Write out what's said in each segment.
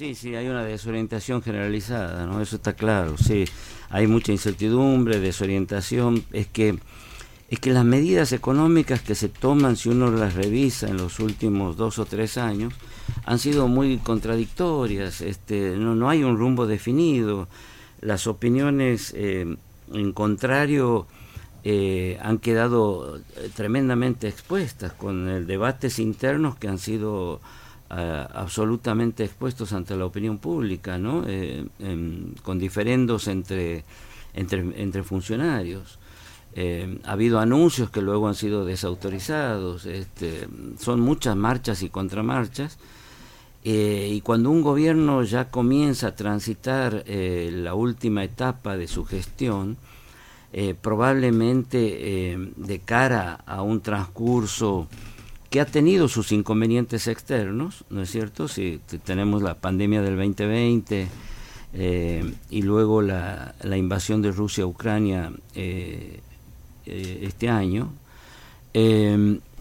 Sí, sí, hay una desorientación generalizada, ¿no? Eso está claro, sí. Hay mucha incertidumbre, desorientación. Es que, es que las medidas económicas que se toman, si uno las revisa en los últimos dos o tres años, han sido muy contradictorias. Este, no, no hay un rumbo definido. Las opiniones eh, en contrario eh, han quedado eh, tremendamente expuestas con el debates internos que han sido eh, absolutamente expuestos ante la opinión pública, ¿no? con diferendos entre, entre, funcionarios. ha habido anuncios que luego han sido desautorizados, este, son muchas marchas y contramarchas, y cuando un gobierno ya comienza a transitar la última etapa de su gestión, eh, probablemente eh, de cara a un transcurso que ha tenido sus inconvenientes externos, ¿no es cierto? Si tenemos la pandemia del 2020 eh, y luego la, la, invasión de Rusia a Ucrania este año,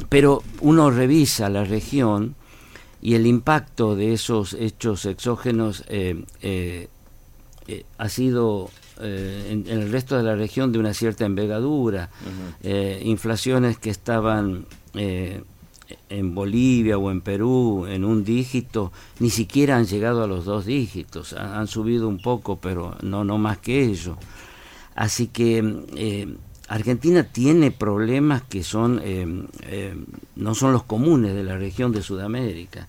pero uno revisa la región y el impacto de esos hechos exógenos ha sido eh, en, el resto de la región de una cierta envergadura, eh, inflaciones que estaban eh, en Bolivia o en Perú en un dígito, ni siquiera han llegado a los dos dígitos, han, subido un poco, pero no, no más que ello. Así que Argentina tiene problemas que son no son los comunes de la región de Sudamérica.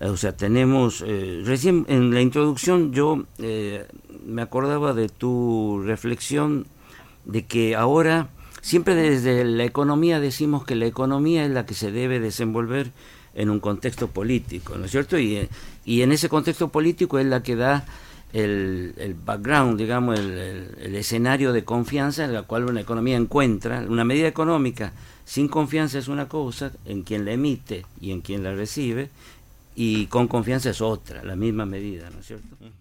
O sea, tenemos, recién en la introducción yo me acordaba de tu reflexión de que ahora siempre desde la economía decimos que la economía es la que se debe desenvolver en un contexto político, ¿no es cierto? Y, en ese contexto político es la que da el, el background, digamos, el, el, escenario de confianza en la cual una economía encuentra. Una medida económica sin confianza es una cosa, en quien la emite y en quien la recibe, y con confianza es otra, la misma medida, ¿no es cierto?